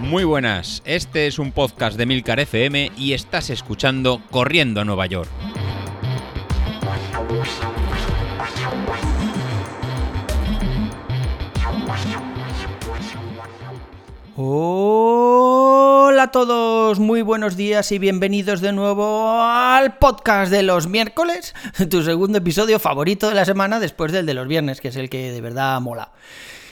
Muy buenas, este es un podcast de Milcar FM y estás escuchando Corriendo a Nueva York. Hola a todos, muy buenos días y bienvenidos de nuevo al podcast de los miércoles, tu segundo episodio favorito de la semana después del de los viernes, que es el que de verdad mola.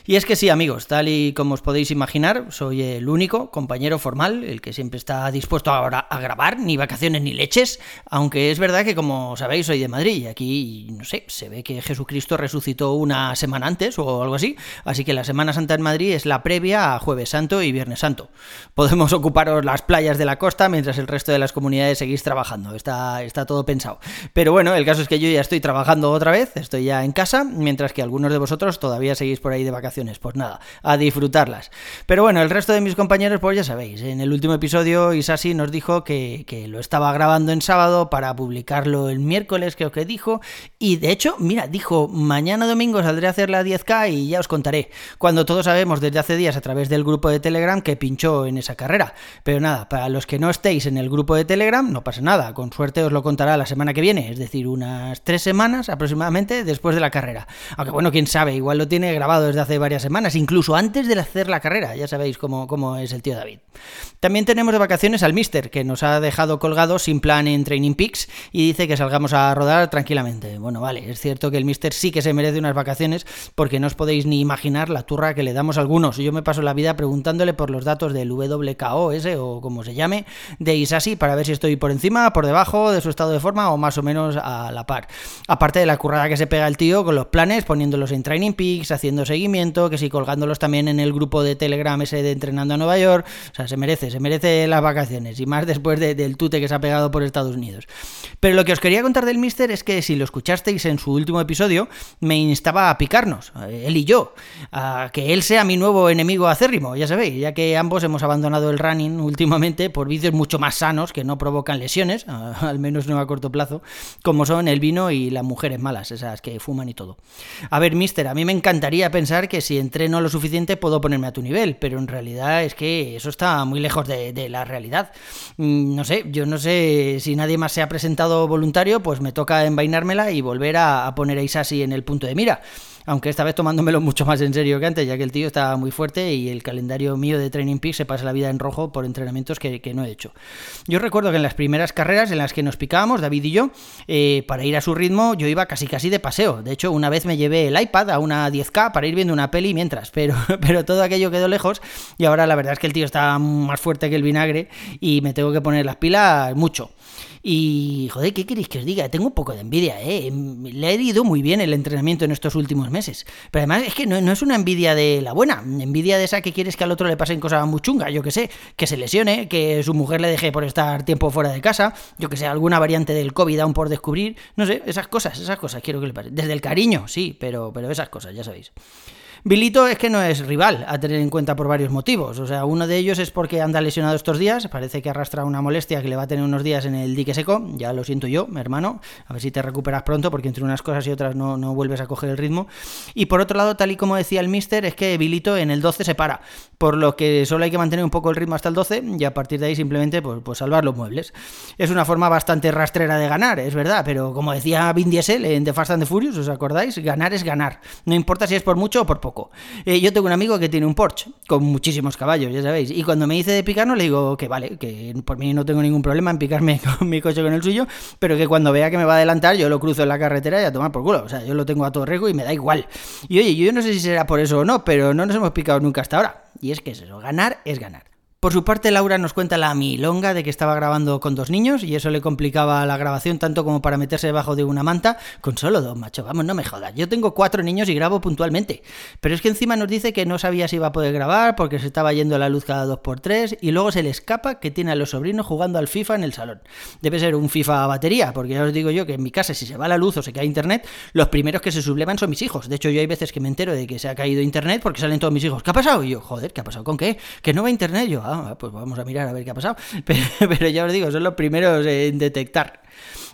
Y es que sí, amigos, tal y como os podéis imaginar, soy el único compañero formal, el que siempre está dispuesto ahora a grabar, ni vacaciones ni leches, aunque es verdad que como sabéis soy de Madrid y aquí, no sé, se ve que Jesucristo resucitó una semana antes o algo así, así que la Semana Santa en Madrid es la previa a Jueves Santo y Viernes Santo. Podemos ocuparos las playas de la costa mientras el resto de las comunidades seguís trabajando, está, está todo pensado. Pero bueno, el caso es que yo ya estoy trabajando otra vez, estoy ya en casa, mientras que algunos de vosotros todavía seguís por ahí de vacaciones pues nada, a disfrutarlas. Pero bueno, el resto de mis compañeros, pues ya sabéis, en el último episodio Isasi nos dijo que, que lo estaba grabando en sábado para publicarlo el miércoles, creo que dijo, y de hecho, mira, dijo, mañana domingo saldré a hacer la 10K y ya os contaré, cuando todos sabemos desde hace días a través del grupo de Telegram que pinchó en esa carrera. Pero nada, para los que no estéis en el grupo de Telegram, no pasa nada, con suerte os lo contará la semana que viene, es decir, unas tres semanas aproximadamente después de la carrera. Aunque bueno, quién sabe, igual lo tiene grabado desde hace varias semanas, incluso antes de hacer la carrera, ya sabéis cómo, cómo es el tío David. También tenemos de vacaciones al Mister, que nos ha dejado colgados sin plan en Training Peaks y dice que salgamos a rodar tranquilamente. Bueno, vale, es cierto que el Mister sí que se merece unas vacaciones porque no os podéis ni imaginar la turra que le damos a algunos. Yo me paso la vida preguntándole por los datos del WKOS o como se llame, de Isasi para ver si estoy por encima, por debajo de su estado de forma o más o menos a la par. Aparte de la currada que se pega el tío con los planes, poniéndolos en Training Peaks, haciendo seguimiento, que si colgándolos también en el grupo de Telegram ese de Entrenando a Nueva York. O sea, se merece, se merece las vacaciones y más después del tute que se ha pegado por Estados Unidos. Pero lo que os quería contar del Mister es que si lo escuchasteis en su último episodio, me instaba a picarnos, él y yo, a que él sea mi nuevo enemigo acérrimo, ya sabéis, ya que ambos hemos abandonado el running últimamente por vicios mucho más sanos que no provocan lesiones, al menos no a corto plazo, como son el vino y las mujeres malas, esas que fuman y todo. A ver, Mister, a mí me encantaría pensar que si entreno lo suficiente puedo ponerme a tu nivel, pero en realidad es que eso está muy lejos de, la realidad. Mm, no sé, yo no sé si nadie más se ha presentado voluntario, pues me toca envainármela y volver a, a poner a Isasi en el punto de mira aunque esta vez tomándomelo mucho más en serio que antes, ya que el tío está muy fuerte y el calendario mío de Training Peak se pasa la vida en rojo por entrenamientos que, no he hecho. Yo recuerdo que en las primeras carreras en las que nos picábamos, David y yo, eh, para ir a su ritmo, yo iba casi casi de paseo. De hecho, una vez me llevé el iPad a una 10K para ir viendo una peli mientras, pero, pero todo aquello quedó lejos y ahora la verdad es que el tío está más fuerte que el vinagre y me tengo que poner las pilas mucho. Y, joder, ¿qué queréis que os diga? Tengo un poco de envidia, ¿eh? Le he ido muy bien el entrenamiento en estos últimos meses. Pero además es que no, es una envidia de la buena, envidia de esa que quieres que al otro le pasen cosas muy chungas, yo que sé, que se lesione, que su mujer le deje por estar tiempo fuera de casa, yo que sé, alguna variante del COVID aún por descubrir, no sé, esas cosas, esas cosas quiero que le pase. Desde el cariño, sí, pero, pero esas cosas, ya sabéis. Bilito es que no es rival a tener en cuenta por varios motivos. O sea, uno de ellos es porque anda lesionado estos días, parece que arrastra una molestia que le va a tener unos días en el dique seco. Ya lo siento yo, mi hermano. A ver si te recuperas pronto, porque entre unas cosas y otras no, no vuelves a coger el ritmo. Y por otro lado, tal y como decía el mister, es que Bilito en el 12 se para, por lo que solo hay que mantener un poco el ritmo hasta el 12 y a partir de ahí simplemente pues, pues salvar los muebles. Es una forma bastante rastrera de ganar, es verdad, pero como decía Vin Diesel en The Fast and the Furious, ¿os acordáis? Ganar es ganar. No importa si es por mucho o por poco. Eh, yo tengo un amigo que tiene un Porsche con muchísimos caballos, ya sabéis. Y cuando me dice de picarnos, le digo que vale, que por mí no tengo ningún problema en picarme con mi coche con el suyo, pero que cuando vea que me va a adelantar, yo lo cruzo en la carretera y a tomar por culo. O sea, yo lo tengo a todo riesgo y me da igual. Y oye, yo no sé si será por eso o no, pero no nos hemos picado nunca hasta ahora. Y es que es eso, ganar es ganar. Por su parte, Laura nos cuenta la milonga de que estaba grabando con dos niños y eso le complicaba la grabación tanto como para meterse debajo de una manta con solo dos, macho. Vamos, no me jodas. Yo tengo cuatro niños y grabo puntualmente. Pero es que encima nos dice que no sabía si iba a poder grabar porque se estaba yendo la luz cada dos por tres y luego se le escapa que tiene a los sobrinos jugando al FIFA en el salón. Debe ser un FIFA a batería, porque ya os digo yo que en mi casa si se va la luz o se cae internet, los primeros que se sublevan son mis hijos. De hecho, yo hay veces que me entero de que se ha caído internet porque salen todos mis hijos. ¿Qué ha pasado? Y yo, joder, ¿qué ha pasado? ¿Con qué? Que no va internet. Yo, ah, pues vamos a mirar a ver qué ha pasado. Pero, ya os digo, son los primeros en detectar.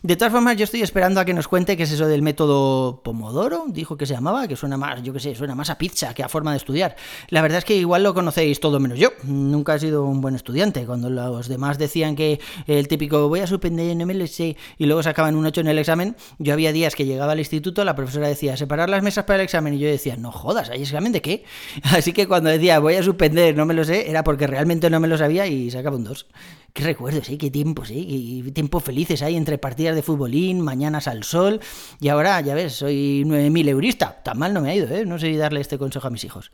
De todas formas, yo estoy esperando a que nos cuente qué es eso del método Pomodoro, dijo que se llamaba, que suena más, yo qué sé, suena más a pizza que a forma de estudiar. La verdad es que igual lo conocéis todo menos yo. Nunca he sido un buen estudiante. Cuando los demás decían que el típico voy a suspender, no me lo sé, y luego sacaban un 8 en el examen, yo había días que llegaba al instituto, la profesora decía separar las mesas para el examen, y yo decía, no jodas, ¿hay examen de qué? Así que cuando decía voy a suspender, no me lo sé, era porque realmente no me lo sabía y sacaba un 2. Qué recuerdos, ¿eh? qué tiempos, ¿eh? qué tiempos felices hay entre partidas de futbolín, mañanas al sol. Y ahora, ya ves, soy 9.000 eurista. Tan mal no me ha ido, ¿eh? No sé darle este consejo a mis hijos.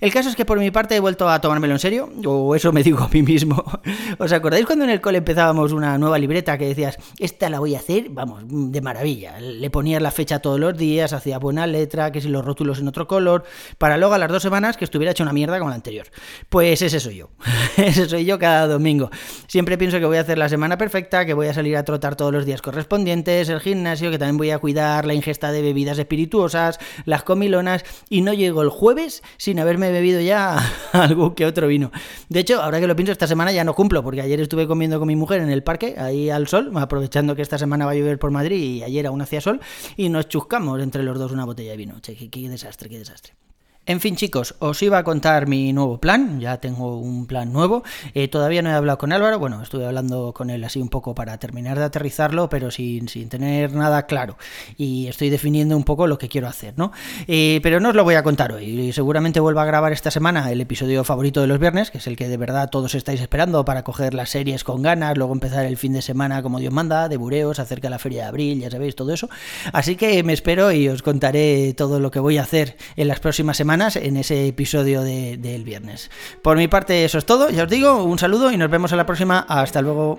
El caso es que por mi parte he vuelto a tomármelo en serio, o eso me digo a mí mismo. ¿Os acordáis cuando en el cole empezábamos una nueva libreta que decías, esta la voy a hacer, vamos, de maravilla? Le ponías la fecha todos los días, hacía buena letra, que si los rótulos en otro color, para luego a las dos semanas que estuviera hecho una mierda como la anterior. Pues ese soy yo. ese soy yo cada domingo. Siempre pienso que voy a hacer la semana perfecta, que voy a salir a trotar todos los días correspondientes, el gimnasio, que también voy a cuidar la ingesta de bebidas espirituosas, las comilonas, y no llego el jueves sin haberme bebido ya algo que otro vino. De hecho, ahora que lo pienso, esta semana ya no cumplo, porque ayer estuve comiendo con mi mujer en el parque, ahí al sol, aprovechando que esta semana va a llover por Madrid y ayer aún hacía sol, y nos chuscamos entre los dos una botella de vino. Che, qué desastre, qué desastre. En fin, chicos, os iba a contar mi nuevo plan. Ya tengo un plan nuevo. Eh, todavía no he hablado con Álvaro. Bueno, estuve hablando con él así un poco para terminar de aterrizarlo, pero sin, sin tener nada claro. Y estoy definiendo un poco lo que quiero hacer, ¿no? Eh, pero no os lo voy a contar hoy. Seguramente vuelvo a grabar esta semana el episodio favorito de los viernes, que es el que de verdad todos estáis esperando para coger las series con ganas, luego empezar el fin de semana como Dios manda, de bureos, acerca de la feria de abril, ya sabéis, todo eso. Así que me espero y os contaré todo lo que voy a hacer en las próximas semanas en ese episodio del viernes. Por mi parte, eso es todo. Ya os digo, un saludo y nos vemos en la próxima. Hasta luego.